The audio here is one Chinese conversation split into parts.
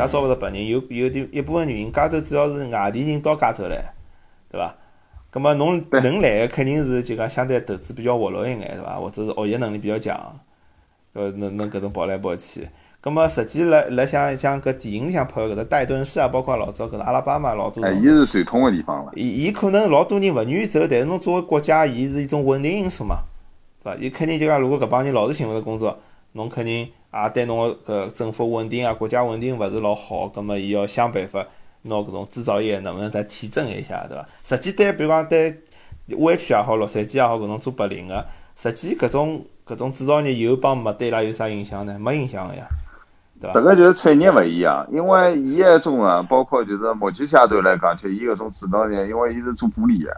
啥招勿着白人？有有点一部分原因，加州主要是外地人到加州来，对伐？那么侬能来个肯定是就讲相对投资比较活络一眼，对伐？或者是学习能力比较强，呃，能能搿种跑来跑去。那么实际辣辣像像搿电影里向拍搿个戴顿市啊，包括老早搿个阿拉巴马老多哎，伊是传统个地方了。伊伊可能老多人勿愿意走，但是侬作为国家，伊是一种稳定因素嘛，对伐？伊肯定就讲，如果搿帮人老是寻勿着工作，侬肯定也对侬个搿政府稳定啊、国家稳定勿是老好，葛末伊要想办法拿搿种制造业能不能再提振一下，对伐？实际对，比如讲对湾区也好、洛杉矶也好，搿种做白领个，实际搿种搿种制造业有帮没对伊拉有啥影响呢？没影响个呀，对伐？迭个就是产业勿一样，因为伊埃种啊，包括就是目前阶段来讲，就伊搿种制造业，因为伊是做玻璃个，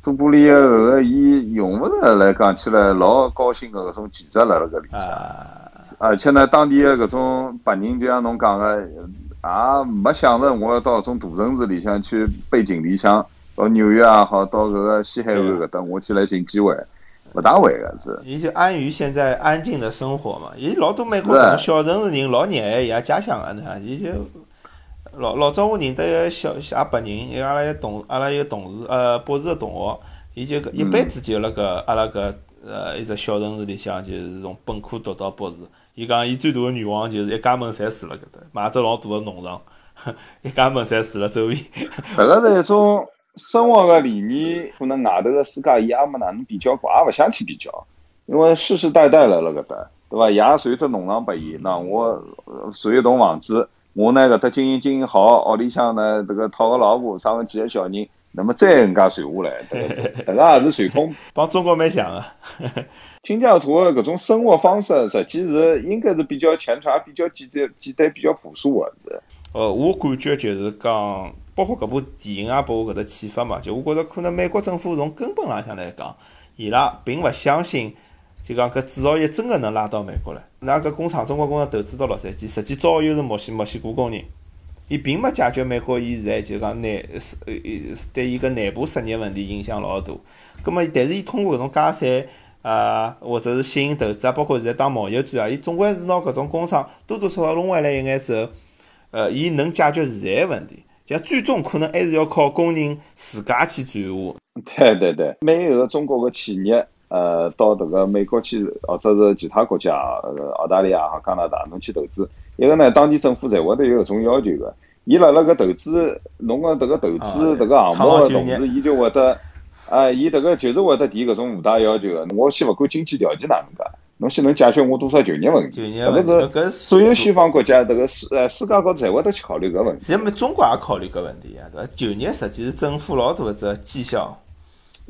做玻璃个后个伊用勿着来讲起来老高薪个搿种技术辣辣搿里向。而且呢，当地的搿种白人，就像侬讲个，也没想着我要到搿种大城市里向去背井离乡，到纽约也好，到搿个西海岸搿搭，我去来寻机会，勿大会个是。伊就安于现在安静的生活嘛。伊老多美国搿种小城市人老热爱伊拉家乡个，对伐？伊就老老早我认得一个小也白人，伊阿拉一同阿拉一个同事，呃，博士个同学，伊就搿一辈子就辣搿阿拉搿呃一只小城市里向，就是从本科读到博士。伊讲伊最大个愿望就是一家门侪住辣搿搭，买只老大个农场，一家门侪住辣周围。迭个是一种生活个理念，可能外头个世界伊也没哪能比较过，也勿想去比较，因为世世代代辣辣搿搭，对伐？爷传只农场拨伊，那我呃传一栋房子，我呢搿搭经营经营好，屋里向呢迭个讨个老婆，生个几个小人，那么再搿能介传下来，对伐？迭个也是传统。帮中国蛮像个。新疆图的搿种生活方式，实际是应该是比较前传、比较简单、简单、比较朴素的是。呃，我感觉就是讲，包括搿部电影也拨我搿搭启发嘛，就我觉着可能美国政府从根本浪向来讲，伊拉并勿相信，就讲搿制造业真个能拉到美国来。那搿工厂，中国工厂投资到洛杉矶，实际招又是墨西墨西哥工人，伊并没解决美国伊现在就讲内是呃呃对伊个内部失业问题影响老大。葛末，但是伊通过搿种加税啊，或者是吸引投资啊，包括现在打贸易战啊，伊总归是拿搿种工厂多多少少弄回来一眼之后。呃，伊能解决现在个问题，就最终可能还是要靠工人自家去转化。对对对，每一个中国个企业，呃，到迭个美国去，或者是其他国家，呃，澳大利亚和加拿大，侬去投资，一个呢，当地政府侪会得有搿种要求个。伊辣辣搿投资，侬个迭个投资啊迭个项目个同时，伊就会得，啊，伊迭个就是会得提搿种附带要求个。我先勿管经济条件哪能介，侬先能解决我多少就业问题。就业问题迭个是搿是所有西方国家，迭个世呃世界高头侪会得去考虑搿问题。现在么中国也考虑搿问题呀，对伐？就业实际是政府老大个只绩效。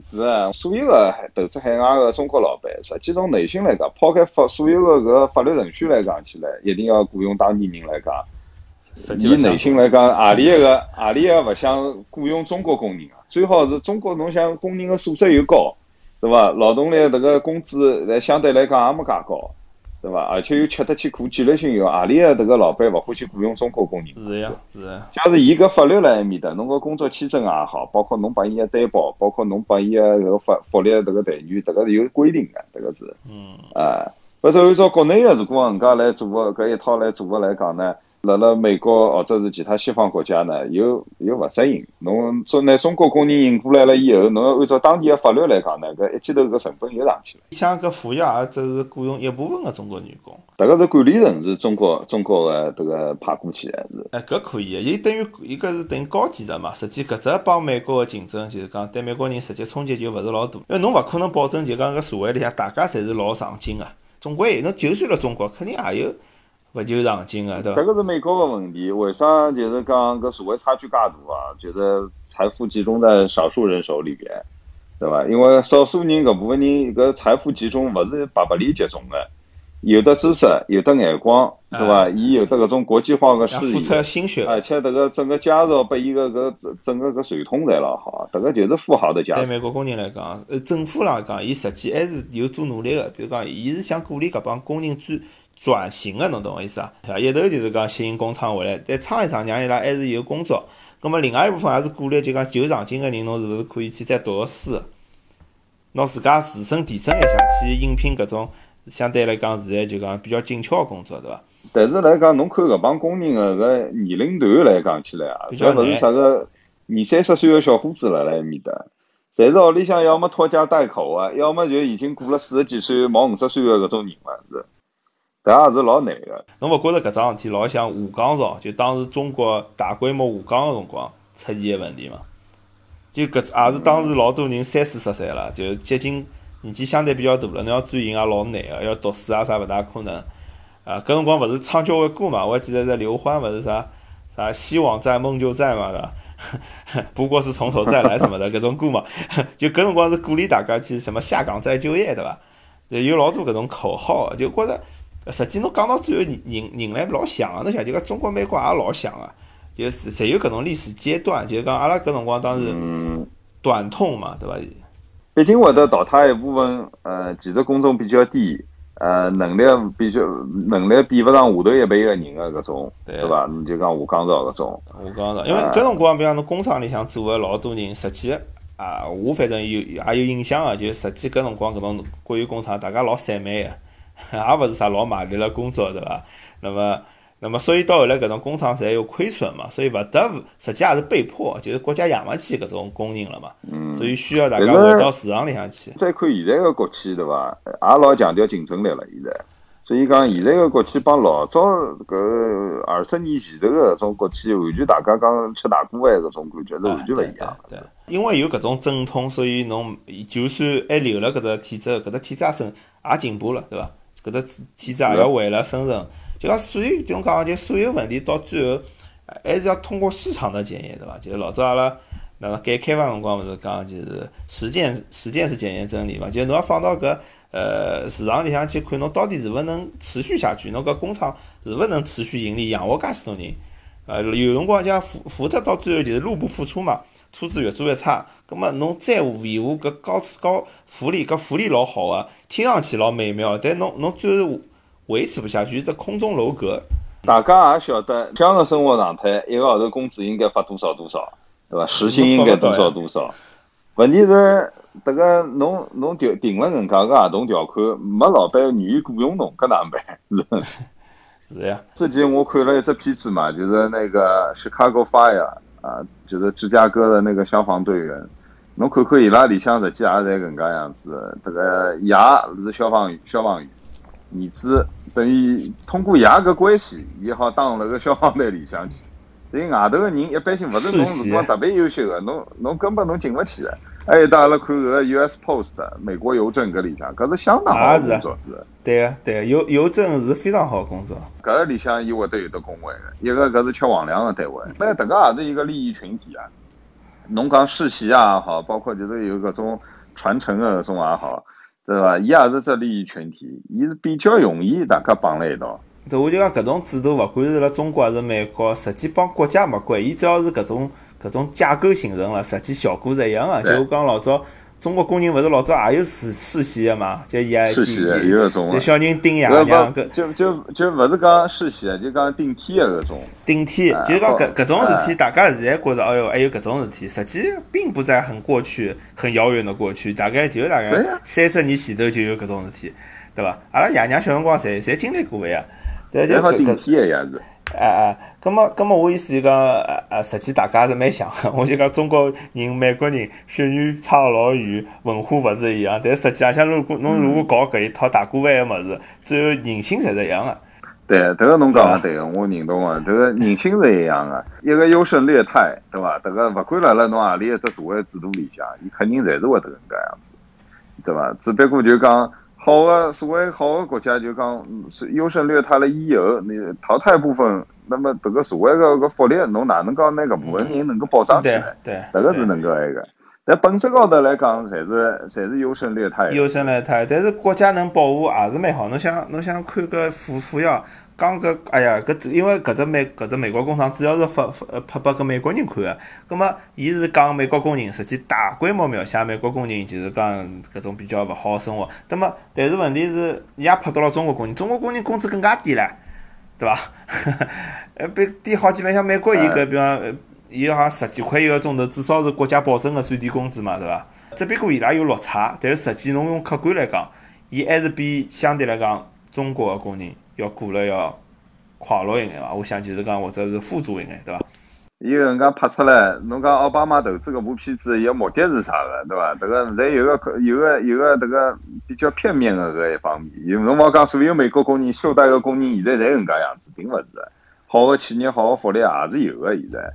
是啊，所有个投资海外个中国老板，实际从内心来讲，抛开法所有个搿法律程序来讲起来，一定要雇佣当地人来讲，伊实际勿想内心来讲，何里一个 何里一个勿想雇佣中国工人啊？最好是中国侬想工人个素质又高，对伐？劳动力迭个工资来相对来讲也没介高，对伐？而且又吃得起苦，纪律性有，何里个迭个老板勿欢喜雇佣中国工人？是呀，是呀，假使伊搿法律辣埃面搭，侬个工作签证也好，包括侬帮伊个担保，包括侬帮伊个搿个法福利迭个待遇，迭个是有规定个，迭个是，嗯，啊，否则按照国内个如果搿能介来做个搿一套来做个来讲呢，辣辣美国或者是其他西方国家呢，又又勿适应。侬中拿中国工人引过来了以后，侬要按照当地个法律来讲呢，搿一记头搿成本又上去了。像搿服务业也只是雇佣一部分个中国员工。迭个是管理层是中国中国个迭个派过去个是。哎，搿可以个，伊等于伊搿是等于高技术嘛。实际搿只帮美国个竞争，就是讲对美国人实际冲击就勿是老大，因为侬勿可能保证就讲搿社会里向大家侪是老上进个，总归有侬就算辣中国，肯定也有勿求上进个，对伐？迭个是美国个问题，为啥就是讲搿社会差距介大啊？就是财富集中在少数人手里边，对伐？因为少数人搿部分人搿财富集中勿是白白里集中个，有的知识，有的眼光，对伐？伊有的搿种国际化个视野付出。心血而。且迭个整个家族拨伊个搿整整个搿传统侪老好，迭个就是富豪的家族。对美国工人来讲，呃，政府来讲，伊实际还是有做努力个。比如讲，伊是想鼓励搿帮工人转转型个，侬懂我意思啊？对伐？一头就是讲吸引工厂回来，再撑一撑，让伊拉还是有工作。那么另外一部分也是鼓励，就讲有上进个人，侬是勿是可以去再读个书，拿自家自身提升一下，去应聘搿种相对来讲，现在就讲比较紧俏个工作，对伐？但是来讲，侬看搿帮工人个搿年龄段来讲起来啊，比较勿是啥个二三十岁个小伙子辣辣埃面搭，侪是屋里向要么拖家带口啊，要么就已经过了四十几岁、毛五十岁个搿种人了，是，搿也是老难个。侬勿觉着搿桩事体老像下岗潮，就当时中国大规模下岗个辰光出现个问题吗？就搿也是当时老多人三四十岁了，就接近年纪相对比较大了，侬要转型也老难个，要读书啊啥勿大可能。啊，搿辰光勿是唱交关歌嘛？我还记得在刘欢勿是啥啥希望在梦就在嘛，对伐？不过是从头再来什么的搿种歌嘛，就搿辰光是鼓励大家去什么下岗再就业，对伐？有老多搿种口号，就觉着实际侬讲到最后，人人人来老像个，侬想就讲中国美国也老像个，就是侪有搿种历史阶段，就是讲阿拉搿辰光当时短痛嘛，对伐？毕竟会得淘汰一部分，呃，技术工种比较低。呃，能力比较能力比勿上下头一辈个人个搿种，对伐？侬就讲下岗潮搿种。下岗潮，因为搿辰光，比方侬工厂里向做个老多人，实际啊，我反正有也有印象个，就实际搿辰光搿种国有工厂，大家老散漫个，也勿是啥老卖力了工作，对伐？那么。那么，所以到后来，搿种工厂侪有亏损嘛，所以勿得勿，实际也是被迫，就是国家养勿起搿种工人了嘛，所以需要大家回到市场里向去。再看现在个国企，对伐？也老强调竞争力了，现在。所以讲，现在个国企帮老早搿二十年前头个搿种国企，完全大家讲吃大锅饭搿种感觉是完全勿一样。对，因为有搿种阵痛，所以侬就算还留了搿只体制，搿只体制也升也进步了，对伐？搿只体制也要为了生存。就讲所有，就讲就所有问题到最后，还是要通过市场的检验，对伐？就是老早阿拉那个改开放辰光，勿是讲就是实践，实践是检验真理嘛。就侬要放到搿呃市场里向去看，侬到底是勿能持续下去，侬搿工厂是勿能持续盈利，养活介许多人。呃，有辰光像福福特到最后就是入不敷出嘛，车子越做越差。葛么侬再维护搿高高福利，搿福利老好个，听上去老美妙，但侬侬最后。维持不下去，这空中楼阁。大家也晓得，这样的生活状态，一个号头工资应该发多少多少，对伐？时薪应该多少多少。问题是，迭个侬侬定定了人家个合同条款，没老板愿意雇佣侬，搿哪能办？是呀。之前我看了一只片子嘛，就是那个 Chicago Fire 啊，就是芝加哥的那个消防队员。侬看看伊拉里向实际也侪搿能介样子，迭个爷是消防员，消防员。儿子等于通过爷个关系，也好当了个消防队里向去。所以外头个人一般性勿是侬辰光特别优秀个，侬侬根本侬进勿去个。还有阿拉看搿个 U.S. Post 美国邮政搿里向，搿是相当好工作是。对个对个，邮邮政是非常好工作。搿个里向伊会得有得工会个，一个搿是吃皇粮个单位。那迭个也是一个利益群体啊。侬讲世袭也好，包括就是有搿种传承个搿种也好。对伐？伊也是只利益群体，伊是比较容易大家绑辣一道。对，我就讲搿种制度，勿管是辣中国还是美国，实际帮国家没关，伊只要是搿种搿种架构形成了，实际效果是一样个。就我讲老早。中国工人勿是老早也有世世袭个嘛？就伊世袭有搿种，就小人顶爷娘搿，就就就勿是讲世袭就讲顶替个搿种。顶替，就讲搿搿种事体，大家现在觉着，哎哟，还有搿种事体，实际并不在很过去、很遥远的过去，大概就大概三十年前头就有搿种事体，对伐？阿拉爷娘小辰光侪侪经历过个呀，对就顶替个样子。哎哎，咁么咁么，我意思就讲，呃呃，实际大家是蛮像个。我就讲中国人、美国人血缘差老远，文化勿是一样，但实际上像如果侬如果搞搿一套大锅饭个物事，最后人性侪是一样个。对，迭个侬讲个对个，我认同个。迭个人性是一样个，一个优胜劣汰，对伐？迭个勿管辣辣侬何里一只社会制度里向，伊肯定侪是会得搿能介样子，对伐？只不过就讲。好的，所谓好的国家，就讲是优胜劣汰了以后，你淘汰部分，那么这个所谓个个福利，侬哪能讲那个部分人能够保障起来？对，这个是能够那个。但本质高头来讲，侪是侪是优胜劣汰。优胜劣汰，但是国家能保护也是蛮好。侬想侬想看个富富要。讲搿，哎呀，搿只因为搿只美搿只美国工厂主要是发发拍拨搿美国人看个，葛末伊是讲美国工人，实际大规模描写美国工人就是讲搿种比较勿好个生活。葛末但是问题是，伊也拍到了中国工人，中国工人工资更加低唻，对伐？呃，比低好几倍，像美国伊搿比方，伊好像十几块一个钟头，至少是国家保证个最低工资嘛，对伐？只不过伊拉有落差，但是实际侬用客观来讲。伊还是比相对来讲中国个工人要过了要快乐一眼伐？我想就是讲或者是富足一眼，对伐？伊搿能介拍出来，侬讲奥巴马投资搿部片子，伊个目的是啥个，对伐？迭个侪有个有个有个迭个比较片面个搿一方面。有侬勿讲所有美国工人、休戴个工人现在侪搿能介样子，并勿是。好个企业、好个福利也是有个，现在，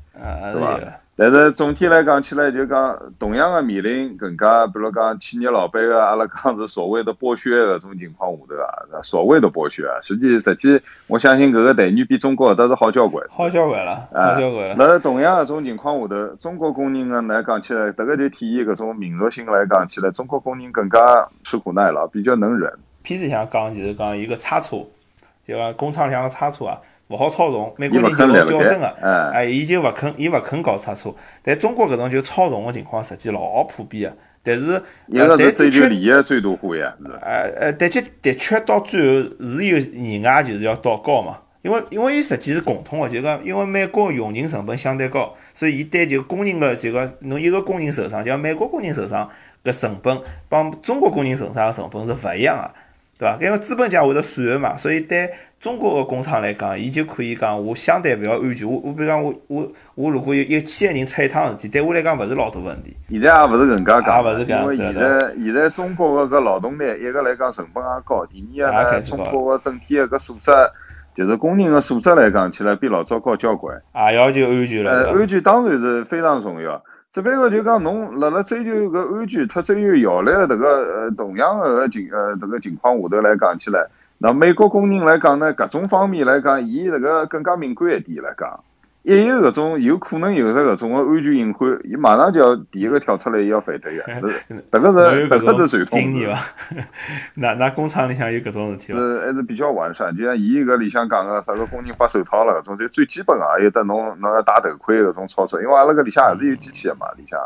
对伐？但是总体来讲起来，就讲同样的面临更加，比如讲企业老板个，阿拉讲是所谓的剥削搿种情况下头啊，所谓的剥削啊，实际实际，我相信搿个待遇比中国倒是好交关，好交关了，好交关了。那同样搿种情况下头，中国工人呢来讲起来，迭个就体现搿种民族性来讲起来，中国工人更加吃苦耐劳，比较能忍。片子上讲就是讲一个差错，就讲工厂里向个差错啊。勿好操纵，美国人就老较真个，哎，伊就勿肯，伊勿肯搞差错。但中国搿种就操纵个情况，实际老普遍个。但是，但追求利益最大化呀，是哎哎，但且的确到最后是有意外，就是要倒高嘛。因为因为伊实际是共通个，就讲因为美国用人成本相对高，所以伊对就工人个这个侬一个工人受伤，就美国工人受伤搿成本帮中国工人受伤个成本是勿一样个，对伐？因为资本家会得算个嘛，所以对。中国个工厂来讲，伊就可以讲，我相对勿要安全。我我比如讲，我我我如果有一千个人出一趟事体，对我来讲勿是老大问题。现在也勿是搿能介讲，也勿是搿样子。因为现在现在中国个搿劳动力，一个来讲成本也高，第二个呢，中国个整体个搿素质，就是工人个素质来讲起来，比老早高交关。也要求安全了。呃，安全当然是非常重要。只不过就讲侬辣辣追求搿安全，特追求效率迭个呃同样个情呃迭个情况下头来讲起来。那美国工人来讲呢，各种方面来讲，伊这个更加敏感一点来讲，一有搿种有可能有的搿种个安全隐患，伊马上就要第一个跳出来要反对个，迭个是迭个是传统。经验伐？那那工厂里向有搿种事体伐？是还是比较完善，就像伊搿里向讲个，啥个工人发手套了搿种，就最基本个，有得侬侬要戴头盔搿种操作，因为阿拉搿里向还是有机器个嘛，里向。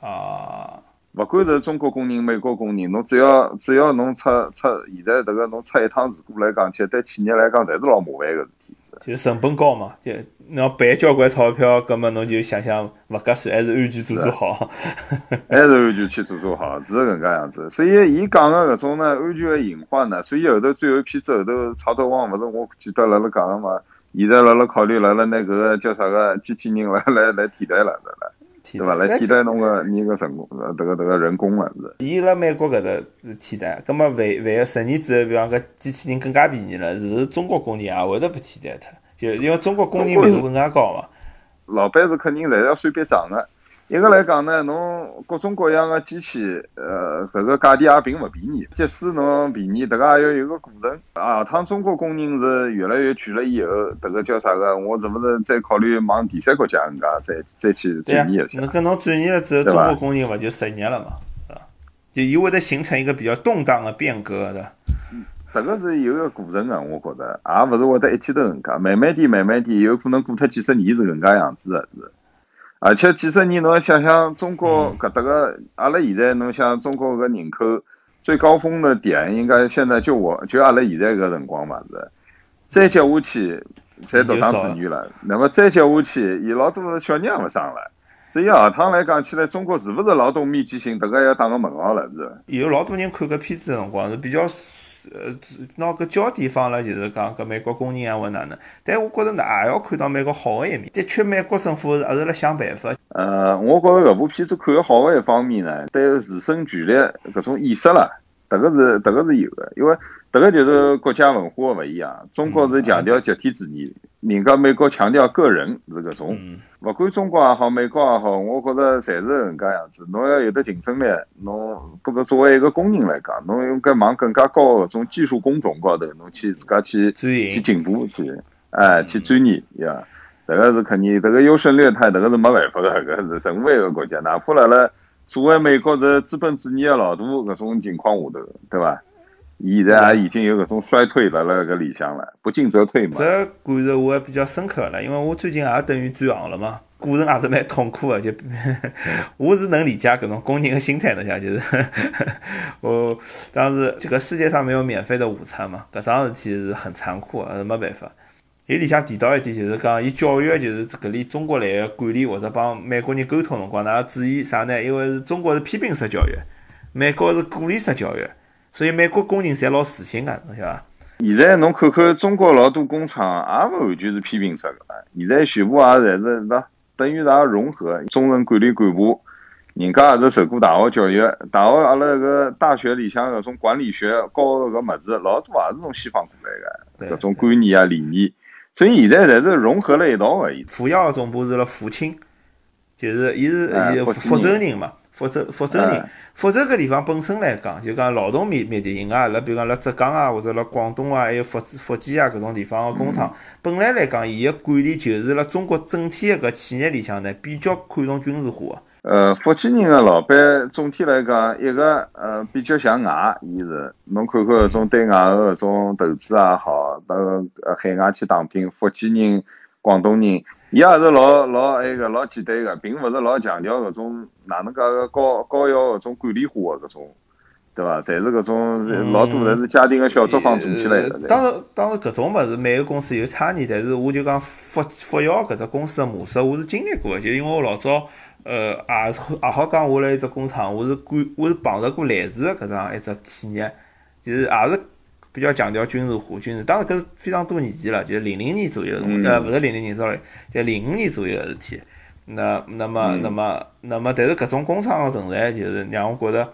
啊。勿管是中国工人、美国工人，侬只要只要侬出出，现在迭个侬出一趟事故来讲，其实对企业来讲，侪是老麻烦个事体。就成本高嘛，就侬要赔交关钞票，葛末侬就想想勿合算，还是安全做做好。还是安全去做做好，是搿能介样子。所以伊讲个搿种呢，安全个隐患呢，所以后头最后片子后头曹德旺勿是我记得辣辣讲个嘛，现在辣辣考虑辣辣拿搿个叫啥个机器人来来来替代了，对伐？对伐？来替代侬个你个成功，呃，迭个迭个人工了是。伊辣美国搿搭是替代，葛末万万一十年之后，比方搿机器人更加便宜了，是勿是中国工人也会得被替代脱？就因为中国工人密度更加高嘛。老板是肯定侪要算笔账个。一个来讲呢，侬各种各样的机器，呃，这个价钿也并勿便宜。即使侬便宜，迭个也要有个过程。啊，趟中国工人是越来越贵了以后，迭个叫啥个？我是不是再考虑往第三国家人家再再去转移一下？那跟侬转移了之后，中国工人勿就失业了嘛？啊，就伊会得形成一个比较动荡的变革的。这个是有个过程的，我觉着，也勿是会得一记头人家，慢慢点，慢慢点，有可能过脱几十年是搿能介样子的，是。而且几十年，侬想想中国搿搭个，阿拉现在侬想中国个人口最高峰的点，应该现在就我就阿拉现在搿辰光嘛是，再接下去才独生子女了，那么再接下去，伊老多小人也勿生了，所以下趟来讲起来，中国是勿是劳动密集型，迭个要打个问号了是。有老多人看搿片子的辰光是比较。呃，拿个焦点放了，就是讲搿美国工人啊或哪能，但我觉着也要看到美国好的一面。的确，美国政府也是辣想办法。呃，我觉着搿部片子看好的一方面呢，对自身权利搿种意识啦，迭个是迭个是有的，因为。迭个就是国家文化勿一样，中国是强调集体主义，人家美国强调个人是搿种。不管中国也好，美国也好，我觉着侪是搿能介样子。侬要有得竞争力，侬不过作为一个工人来讲，侬应该往更加高搿种技术工种高头，侬去自家去去进步去，哎，去钻研呀。这个是肯定，这个优胜劣汰，这个是没办法的，搿是任何一个国家，哪怕辣辣作为美国是资本主义的老大搿种情况下头，对伐？现在也已经有搿种衰退了辣搿里向了，不进则退嘛。这感受我还比较深刻了，因为我最近也等于转行了嘛，过程也是蛮痛苦的。就 我是能理解搿种工人的心态的，下就是 我当时这个世界上没有免费的午餐嘛，搿桩事体是很残酷，是没办法。伊里向提到一点，就是讲伊教育就是搿里中国来个管理或者帮美国人沟通辰光，㑚要注意啥呢？因为是中国是批评式教育，美国是鼓励式教育。所以美国工人侪老自信个，侬晓得伐？现在侬看看中国老多工厂，也勿完全是批评式个，现在全部也侪是那等于啥融合中层管理干部，人家也是受过大学教育，大学阿拉搿大学里向搿种管理学教搿物事，老多也是从西方过来个，搿种观念啊理念，所以现在侪是融合了一道个。富耀总部是辣福清，就是伊是伊福州人嘛。福州，福州人，福州搿地方本身来讲，就讲劳动密密集型啊，辣比如讲辣浙江啊，或者辣广东啊，还有福福建啊搿种地方个工厂，本来来讲，伊个管理就是辣中国整体个搿企业里向呢，比较看重军事化个。呃，福建人个老板总体来讲，一个呃比较向外，伊是侬看看搿种对外个搿种投资也好，到呃海外去打拼，福建人、广东人。伊也是老老埃个老简单个，并勿是老强调搿种哪能介个高高要搿种管理化个搿种，对伐？侪是搿种老多侪是家庭个小作坊做起来的。当然，当然搿种物事每个公司有差异，但是我就讲福福耀搿只公司个模式，我是经历过个，就因为我老早呃也是也好讲，我辣一只工厂，我是管我是碰着过类似个搿样一只企业，就是也是。比较强调军事化，军事，当然搿是非常多年前了，就是零零年左右，呃，勿是零零年，sorry，就零五年左右个事体。那那么那么那么，但是搿种工厂个存在，就是让我觉着，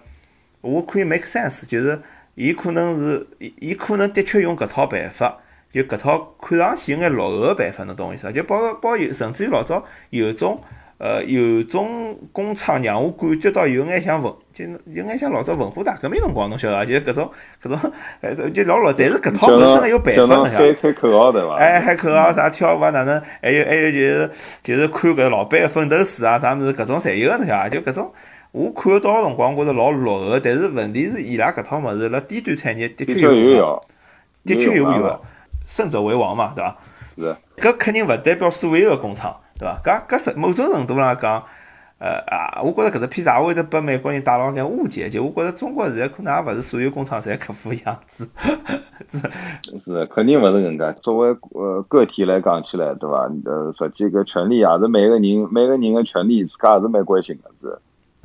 我可以 make sense，就是伊可能是伊伊可能的确用搿套办法，就搿套看上去有眼落后个办法，侬懂我意思伐？就包括包有，甚至于老早有种。呃，有种工厂让我感觉到有眼像文，就有眼像老早文化大革命辰光，侬晓得伐？就是搿种搿种，呃，就老老，但是搿套物真个有办法，侬晓得开口号对伐？哎，喊口号啥跳舞啊哪能？还有还有就是就是看搿老板个奋斗史啊啥物事，搿种侪有个，侬晓得伐？就搿种我看到个辰光，觉着老落后，但是问题是伊拉搿套物事辣低端产业的确有，的确有用，胜者为王嘛，对伐？是。搿肯定勿代表所有个工厂。对伐？搿搿是某种程度上讲，呃啊，我觉着搿只片子也会得拨美国人带牢眼误解。就我觉着中国现在可能也勿是所有工厂侪搿副样子。是是，肯定勿是搿能介。作为呃个体来讲起来，对伐？呃，实际搿权利也是每个人每个人个权利，自家也是蛮关心个是。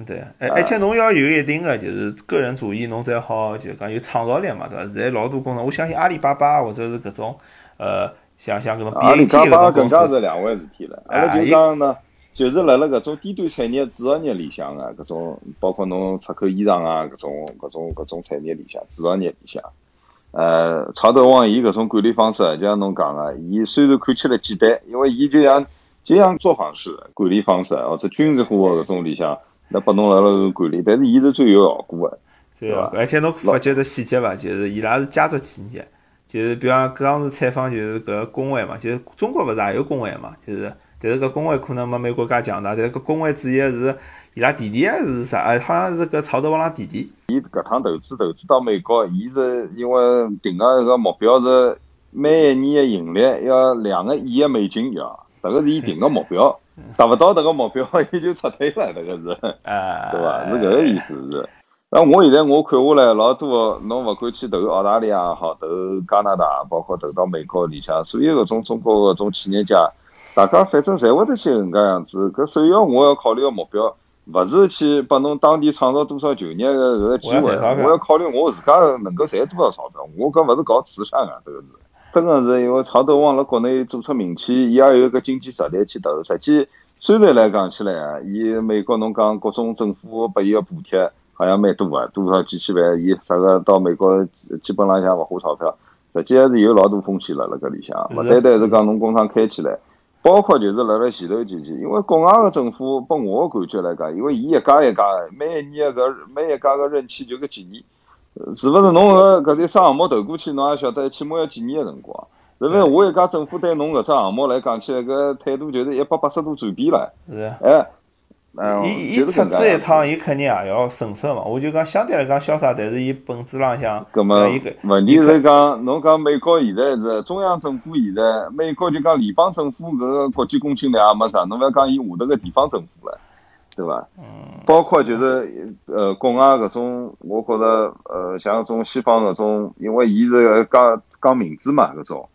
对，而而且侬要有一定个就是个人主义，侬才好就讲有创造力嘛，对伐？现在老多工厂，我相信阿里巴巴或者是搿种呃。像像搿种 BAT 搿种公司，更加是两回事体了。阿拉就讲呢，就是辣辣搿种低端产业制造业里向啊，搿种包括侬出口衣裳啊，搿种搿种搿种产业里向，制造业里向，呃，曹德旺伊搿种管理方式，就像侬讲个，伊虽然看起来简单，因为伊就像就像作坊式管理方式，或者军事化搿种里向，那拨侬辣辣管理，但是伊是最有效果个，对伐？而且侬发觉的细节伐，就是伊拉是家族企业。就是比方当时采访就是搿工会嘛，就是中国勿是也有工会嘛，就是但是搿工会可能没美国介强大，但搿工会主要是伊拉弟弟还是啥？哎，好像是搿曹德旺拉弟弟。伊搿趟投资投资到美国，伊是因为定个一个目标是每一年的盈利要两个亿的美金要，迭个是伊定个目标，达勿到迭个目标，伊就撤退了，迭个是，对伐？是搿个意思是。那我现在我看下来，老多侬勿管去投澳大利亚也好，投加拿大，包括投到美国里向，所有搿种中国搿种企业家，大家反正侪会得去搿能介样子。搿首要我要考虑个目标，勿是去拨侬当地创造多少就业个搿个机会，我要考虑我自家能够赚多少钞票。我搿勿是搞慈善个，这个是真个是因为曹德旺辣国内做出名气，伊也有个经济实力去投。实际虽然来讲起来，伊美国侬讲各种政府拨伊个补贴。好像蛮多啊，多少几千万，伊啥个到美国基本浪向勿花钞票，实际还是有老多风险了辣搿里向，勿单单是讲侬工厂开起来，包括就是辣辣前头几期，因为国外个政府拨我个感觉来讲，因为伊一家一家个，每一年个每一家个任期就搿几年，是勿是侬搿搿些项目投过去，侬也晓得起码要几年个辰光，是勿是？我一家政府对侬搿只项目来讲起来，搿态度就是一百八十度转变了，是，哎。伊伊出资一趟，伊肯定也要审慎嘛。我就讲相对来讲潇洒，但是伊本质浪向，搿么问题是讲，侬讲美国现在是中央政府现在，美国就讲联邦政府搿个国际公信力也没啥，侬勿要讲伊下头个地方政府了，对伐？嗯。包括就是呃国外搿种，我觉着呃像种西方搿种，因为伊是讲讲民主嘛搿种，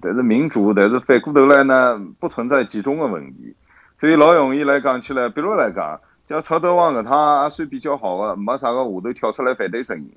但是民主，但是反过头来呢，不存在集中的问题。所以老容易来讲起来，比如来讲，像曹德旺搿趟也算比较好的，没啥个下头跳出来反对声音。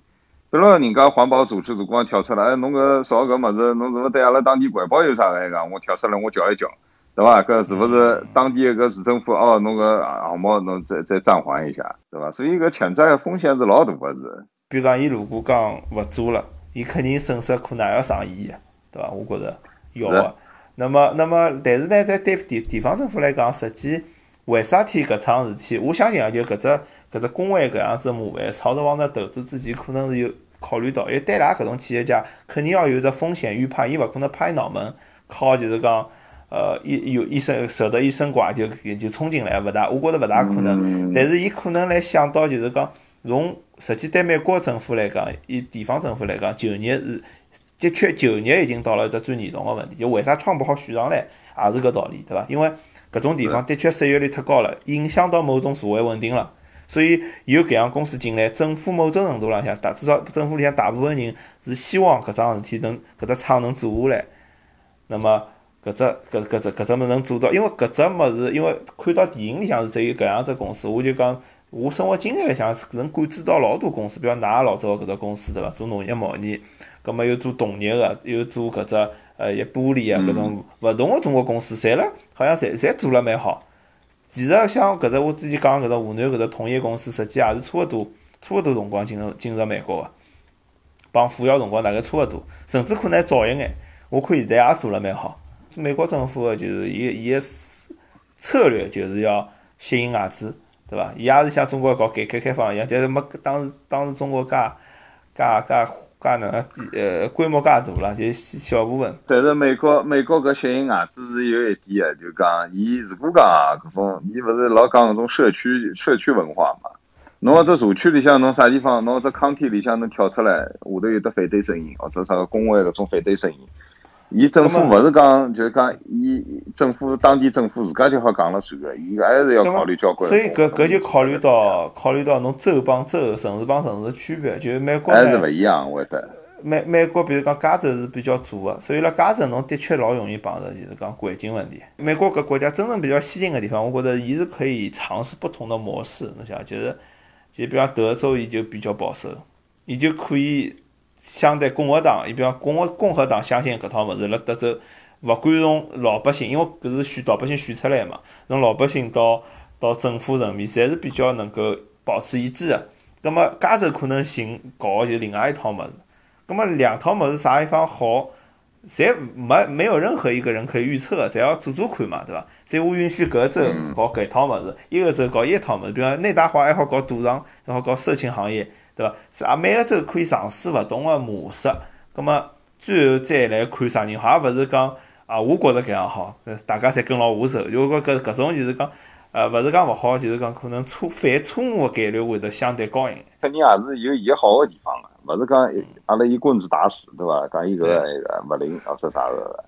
比如人家环保组织如果跳出来，哎侬搿烧搿物事，侬是勿对阿拉当地环保有啥个？讲我跳出来，我叫一叫，对伐？搿是勿是当地搿市政府哦？侬搿项目侬再再暂缓一下，对伐？所以搿潜在风险是老大个是。比如讲，伊如果讲勿做了，伊肯定损失可能也要上亿个，对伐？我觉着要个。那么，那么，但是呢，在对地地方政府来讲，实际为啥体搿桩事体？我相信啊，就搿只搿只工会搿样子麻烦，朝着往那投资之前，可能是有。考虑到，因为对拉搿种企业家，肯定要有只风险预判，伊勿可能拍脑门，靠就是讲，呃，一有医生受得一身怪就就冲进来，勿大，我觉着勿大可能。但是伊可能来想到就是讲，从实际对美国政府来讲，以地方政府来讲，就业是的确就业已经到了一只最严重个问题。就为啥创不好选上来，也是搿道理，对伐？因为搿种地方的确失业率太高了，影响到某种社会稳定了。所以有搿样公司进来，政府某种程度浪向大，至少政府里向大部分人是希望搿桩事体能搿只厂能做下来。那么搿只搿搿只搿只物能做到，因为搿只物事，因为看到电影里向是只有搿样只公司，我就讲我生活经验里向是能感知到老多公司，比如㑚老早搿只公司对伐？做农业贸易，葛末又做铜业个，又做搿只呃一玻璃啊搿种勿同个中国公司，侪辣好像侪侪做了蛮好。其实像搿只我之前讲搿只湖南搿只铜业公司，实际也是差勿多，差勿多辰光进入进入美国个，帮富瑶辰光大概差勿多，甚至可能还早一眼。我看现在也做了蛮好。美国政府个就是伊伊个策略就是要吸引外资，对伐？伊也是像中国搞改革开放一样，但是没当时当时中国介介介。介能呃规模介大了，就小部分。但是美国美国搿吸引外资是有一点个，就讲伊如果讲搿种，伊勿是老讲搿种社区社区文化嘛？侬搿只社区里向，侬啥地方，侬只康体里向侬跳出来，下头有得反对声音，或者啥个工会搿种反对声音。伊政府勿是讲，就是讲，伊政府当地政府自家就好讲了算个，伊还是要考虑交关。所以搿搿就考虑到考虑到侬州帮州、城市帮城市区别，就是美国还是勿一样，会得。美美国比如讲加州是比较左个，所以辣加州侬的确老容易碰着就是讲环境问题。美国搿国家真正比较先进个地方，我觉着伊是可以尝试不同的模式，侬想，就是就比方德州伊就比较保守，伊就可以。相对共和党，伊比方共和共和党相信搿套物事辣德州，勿管从老百姓，因为搿是选老百姓选出来嘛，从老百姓到到政府层面，侪是比较能够保持一致个。葛末加州可能行搞就另外一套物事。葛末两套物事啥地方好，侪没没有任何一个人可以预测，侪要做做看嘛，对伐？所以我允许搿州搞搿套物事，一个州搞一套物事，比方内达华还好搞赌场，还好搞色情行业。对伐？是啊，每个州可以尝试勿同个模式，葛末最后再来看啥人好，也勿是讲啊，我觉着搿样好，大家侪跟牢我走。如果搿搿种就是讲，呃，勿是讲勿好，就是讲可能错犯错误个概率会得相对高一点。肯定也是有伊好个地方个，勿是讲阿拉一棍子打死，对伐？讲伊搿个那个勿灵或者啥个。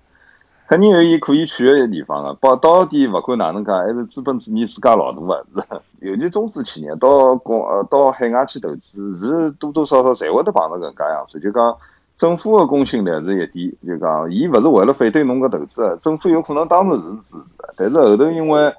肯定有伊可以去个地方个，包到底勿管哪能讲，还是资本主义世界老大个是。尤其中资企业到国呃到海外去投资，是多多少少侪会得碰到搿能介样子。就讲政府个公信力是一点，就讲伊勿是为了反对侬个投资，政府有可能当时是支持的，但是后头因为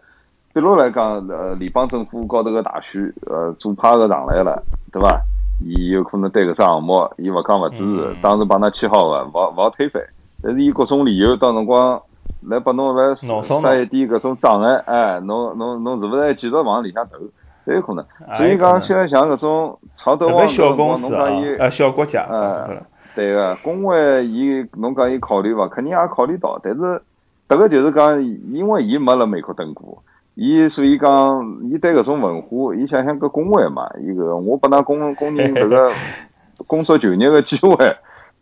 比如来讲，呃，联邦政府高头个大选，呃，左派个上来了，对伐？伊有可能对搿只项目，伊勿讲勿支持，当时帮㑚签好个，勿勿好推翻。但是以各种理由，到辰光来拨侬来杀一点搿种障碍，哎，侬侬侬是勿是还继续往里向投？都有可能。所以讲，现在像搿种朝头往小公司啊，呃，小国家，呃，对个，工会伊侬讲伊考虑伐？肯定也考虑到，但是迭个就是讲，因为伊没辣美国蹲过，伊所以讲，伊对搿种文化，伊想想搿工会嘛，伊搿我拨㑚工工人 迭个工作就业个机会。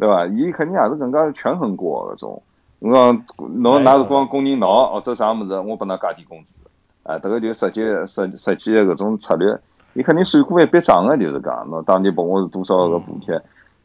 对伐？伊肯定也是搿能介权衡过搿种。侬讲侬㑚是光工人闹或者啥物事，我拨㑚加点工资。啊，迭个就实际实实际个搿种策略，伊肯定算过一笔账个，就是讲侬当年拨我是多少个补贴，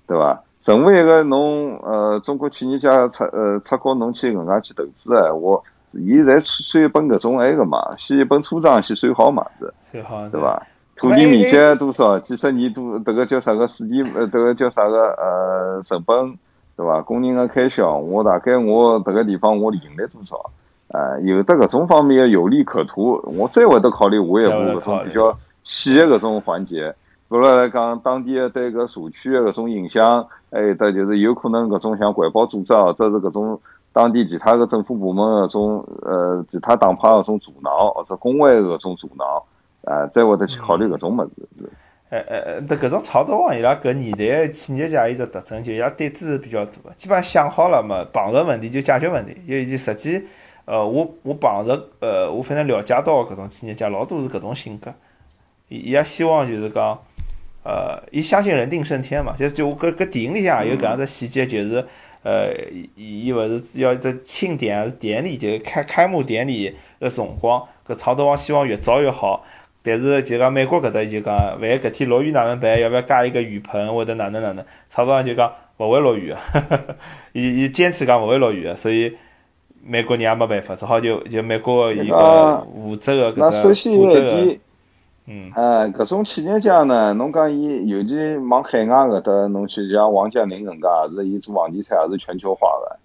对伐？任何一个侬呃中国企业家出呃出国侬去搿能介去投资个，我伊侪算一本搿种埃个嘛，写一本初账先算好嘛是，算好，对伐？土地面积多少？几十年多，这个叫啥个水电？呃，这个叫啥个？呃，成本，对吧？工人的开销，我大概我这个地方我盈利多少？呃，有的搿种方面有利可图，我再会得考虑下一步搿种比较细的搿种环节。过来来讲，当地的对搿社区的搿种影响，还有得就是有可能搿种像环保组织或者是搿种当地其他的政府部门搿种呃其他党派搿种阻挠，或者工会搿种阻挠，啊，再会得去考虑搿种物事。呃呃呃，迭搿种草德王伊拉搿年代的企业家有只特征，就伊拉胆子是比较大个，基本上想好了嘛，碰着问题就解决问题。因为实际，呃，我我碰着呃，我反正了解到搿种企业家老多是搿种性格，伊伊也希望就是讲，呃，伊相信人定胜天嘛。就就搿搿电影里向也有搿样子细节，就是呃，伊伊勿是要只庆典还是典礼，就是开开幕典礼个辰光，搿曹德旺希望越早越好。但是就讲美国搿搭就讲，万一搿天落雨哪能办？要勿要加一个雨棚或者哪能哪能？曹德旺就讲勿会落雨个，伊伊坚持讲勿会落雨个，所以美国人也没办法，只好就就美国一个负责个搿只负责个。嗯，哎，搿种企业家呢，侬讲伊，尤其往海外搿搭，侬去像王健林搿个，也是伊做房地产，也是全球化个。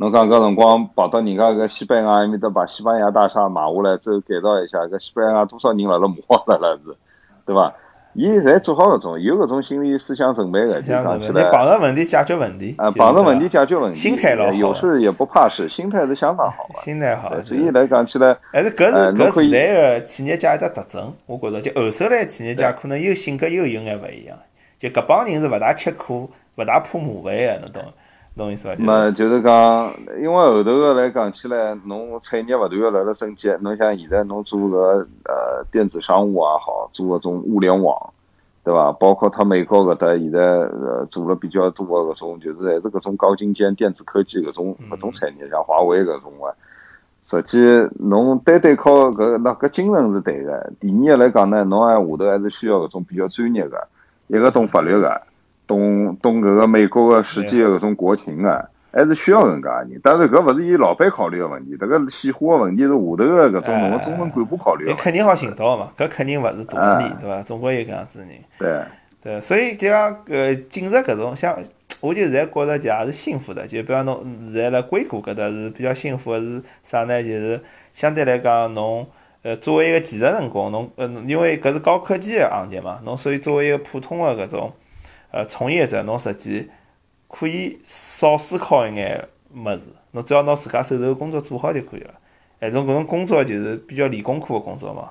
侬讲搿辰光跑到人家搿西班牙埃面搭，把西班牙大厦买下来之后改造一下，搿西班牙多少人辣辣骂了了是，对伐？伊侪做好搿种，有搿种心理思想准备个，就讲起来。碰着问题解决问题。啊，碰着问题解决问题。心态老好。有事也不怕事，心态是相当好。心态好。所以来讲起来，还是搿是搿时代个企业家一只特征，我觉着就后首来企业家可能又性格又有眼勿一样，就搿帮人是勿大吃苦、勿大怕麻烦个，侬懂？懂意思伐？么就是讲，因为后头个来讲起来，侬产业勿断个辣辣升级，侬像现在侬做个呃电子商务也好，做个种物联网。对伐？包括他美国搿搭现在呃做了比较多个搿种，就是还是搿种高精尖电子科技搿种搿种产业，像华为搿种个。实际侬单单靠搿那搿精神是对个。第二个来讲呢，侬还下头还是需要搿种比较专业个，一个懂法律个，懂懂搿个美国个实际个搿种国情个。还是需要搿能介人，但是搿勿是伊老板考虑个问题，迭个细化个问题是下头个搿种侬个中层干部考虑个。肯定好寻到个嘛，搿肯定勿是大问题，对伐？总归有搿样子人。对。对，所以就讲搿进入搿种像，我就现在觉着就也是幸福的，就比方侬现在辣硅谷搿搭是比较幸福个是啥呢？就是相对来讲，侬呃作为一个技术人工，侬呃因为搿是高科技个行业嘛，侬所以作为一个普通个搿种呃从业者，侬实际。可以少思考一眼物事，侬只要拿自家手头工作做好就可以了。哎，种搿种工作就是比较理工科个工作嘛，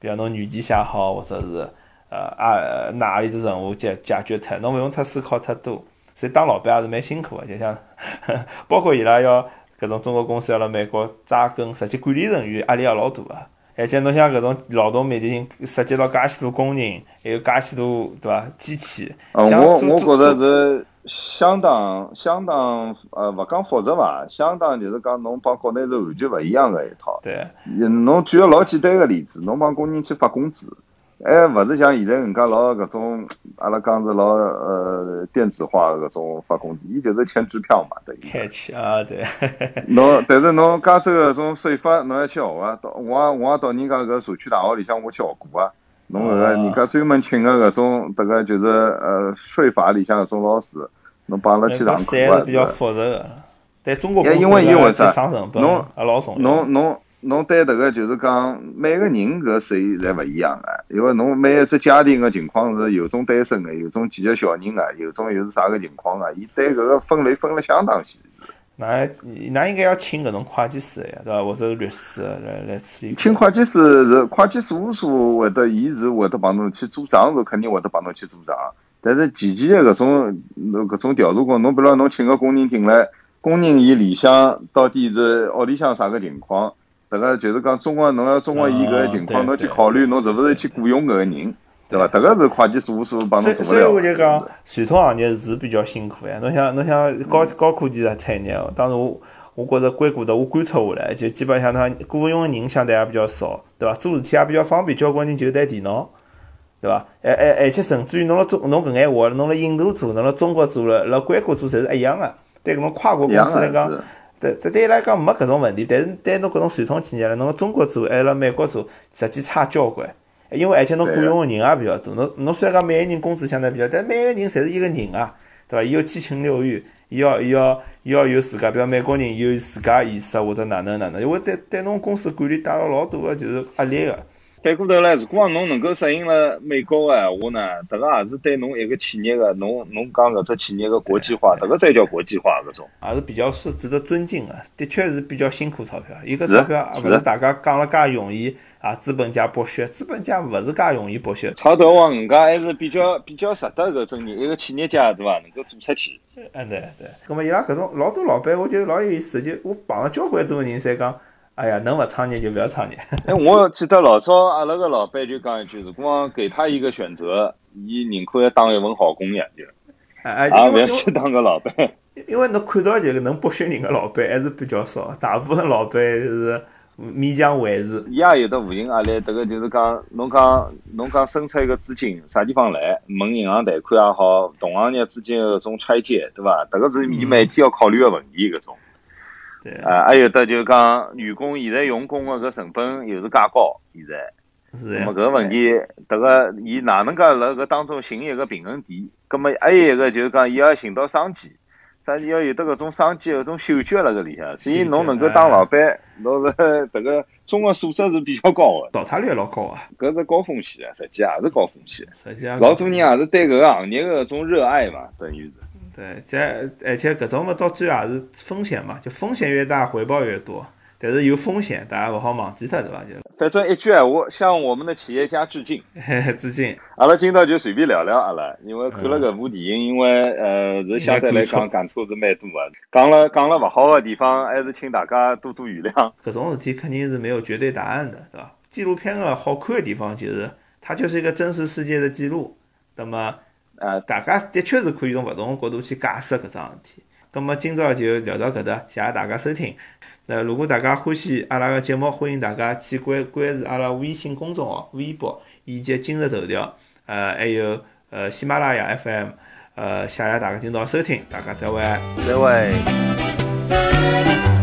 比如侬软件写好，或者是呃啊哪里只任务解解决脱，侬勿用太思考太多。所以当老板也是蛮辛苦个，就像 包括伊拉要搿种中国公司要辣美国扎根，实际管理人员压力也老大个。而且侬像搿种劳动密集型，涉及到介许多工人，还有介许多对伐？机器。我我觉着是。相当相当呃，勿讲复杂伐？相当就是讲，侬帮国内是完全勿一样个一套。对。侬举个老简单个例子，侬帮工人去发工资，还勿是像现在人家老搿种，阿拉讲是老呃电子化搿种发工资，伊就是签支票嘛，等于。开去啊，对。侬但是侬加州搿种税法，侬要去学啊，到我我也到人家搿社区大学里向我去学过啊。侬搿个人家专门请个搿种，迭个就是呃税法里向搿种老师。侬帮阿拉去上课是比较复杂个，在中国因为因为啥？侬侬侬侬对迭个就是讲每个人搿税侪勿一样个，因为侬每一只家庭个情况是有种单身个，有种几个小人个，有种又是啥个情况个，伊对搿个分类分了相当细致。那那应该要请搿种会计师呀，对伐？或者律师来来处理。请会计师是会计事务所会得，伊是会得帮侬去做账，是肯定会得帮侬去做账。但是前期个搿种搿种调查工，侬比如侬请个工人进来，工人伊里向到底是屋里向啥个情况？迭个就是讲中国侬要中国伊搿个情况，侬去考虑侬是勿是去雇佣搿个人，对伐？迭个是会计事务所帮侬做所以我就讲，传统行业是比较辛苦呀。侬想侬想高高科技的产业，当时我我觉着硅谷的我观察下来，就基本上他雇佣的人相对也比较少，对伐？做事体也比较方便，交关人就台电脑。对伐？而而而且甚至于侬辣中侬搿眼活，侬辣印度做，侬辣中国做了，辣硅谷做，侪是一样个。对搿种跨国公司来讲，这这对伊拉讲没搿种问题。但是对侬搿种传统企业了，侬辣中国做，还辣美国做，实际差交关。因为而且侬雇佣个人也比较多。侬侬虽然讲每个人工资相对比较，但每个人侪是一个人啊，对伐？伊要七情六欲，伊要伊要伊要有自家，比如美国人有自家意识或者哪能哪能，因为对对侬公司管理带了老多个就是压力个。反过头来，如果讲侬能够适应了美国个闲话呢，迭个也是对侬一个企业个侬侬讲搿只企业个国际化，迭个才叫国际化搿种。也是比较是值得尊敬个，的确是比较辛苦钞票。伊搿钞票勿是大家讲了介容易啊，资本家剥削，资本家勿是介容易剥削。钞票往人家还是比较比较值得搿种人，一个企业家对伐？能够做出去。嗯，对对。葛末伊拉搿种老多老板，我觉得老有意思，就我碰到交关多人侪讲。哎呀，能勿创业就勿要创业。哎，我记得老早阿拉个老板就讲一句：，如果给他一个选择，伊宁可要当一份好工呀，就，哎，勿要去当个老板。因为侬看到就是能剥削人个老板还是比较少，大部分老板是勉强维持。伊也有的无形压力，迭个就是讲，侬讲侬讲生出一个资金啥地方来？问银行贷款也好，同行业之间搿种拆借，对伐？迭个是伊每天要考虑个问题，搿种。啊，还有的就讲员工现在用工个搿成本又是介高，现在，是。那么搿个问题，迭个伊哪能介辣搿当中寻一个平衡点？葛么还有一个就是讲，伊要寻到商机，啥要有得搿种商机搿种嗅觉辣搿里向。所以侬能够当老板，侬是 迭个综合素质是比较高个，淘汰率也老高啊。搿是高风险啊，实际也是高风险。实际老多人也是对搿个行业个种热爱嘛，等于是。对，这而且搿种么到最后也是风险嘛，就风险越大，回报越多。但是有风险，大家勿好忘记脱，对伐？就反正一句闲话，向我们的企业家致敬，致敬。阿拉今朝就随便聊聊阿拉，因为看了搿部电影，因为呃是相对来讲感触是蛮多的。讲了讲了勿好的地方，还是请大家多多原谅。搿种事体肯定是没有绝对答案的，对伐？纪录片个好看的地方就是，它就是一个真实世界的记录。那么。呃，大家的确是可以从勿同角度去解释搿桩事体。咁么今朝就聊到搿搭，谢谢大家收听。那如果大家欢喜阿拉个节目，欢迎大家去关关注阿拉微信公众号、微博以及今日头条，呃，还有呃喜马拉雅 FM。呃，谢谢大家今朝收听，大家再会，再会。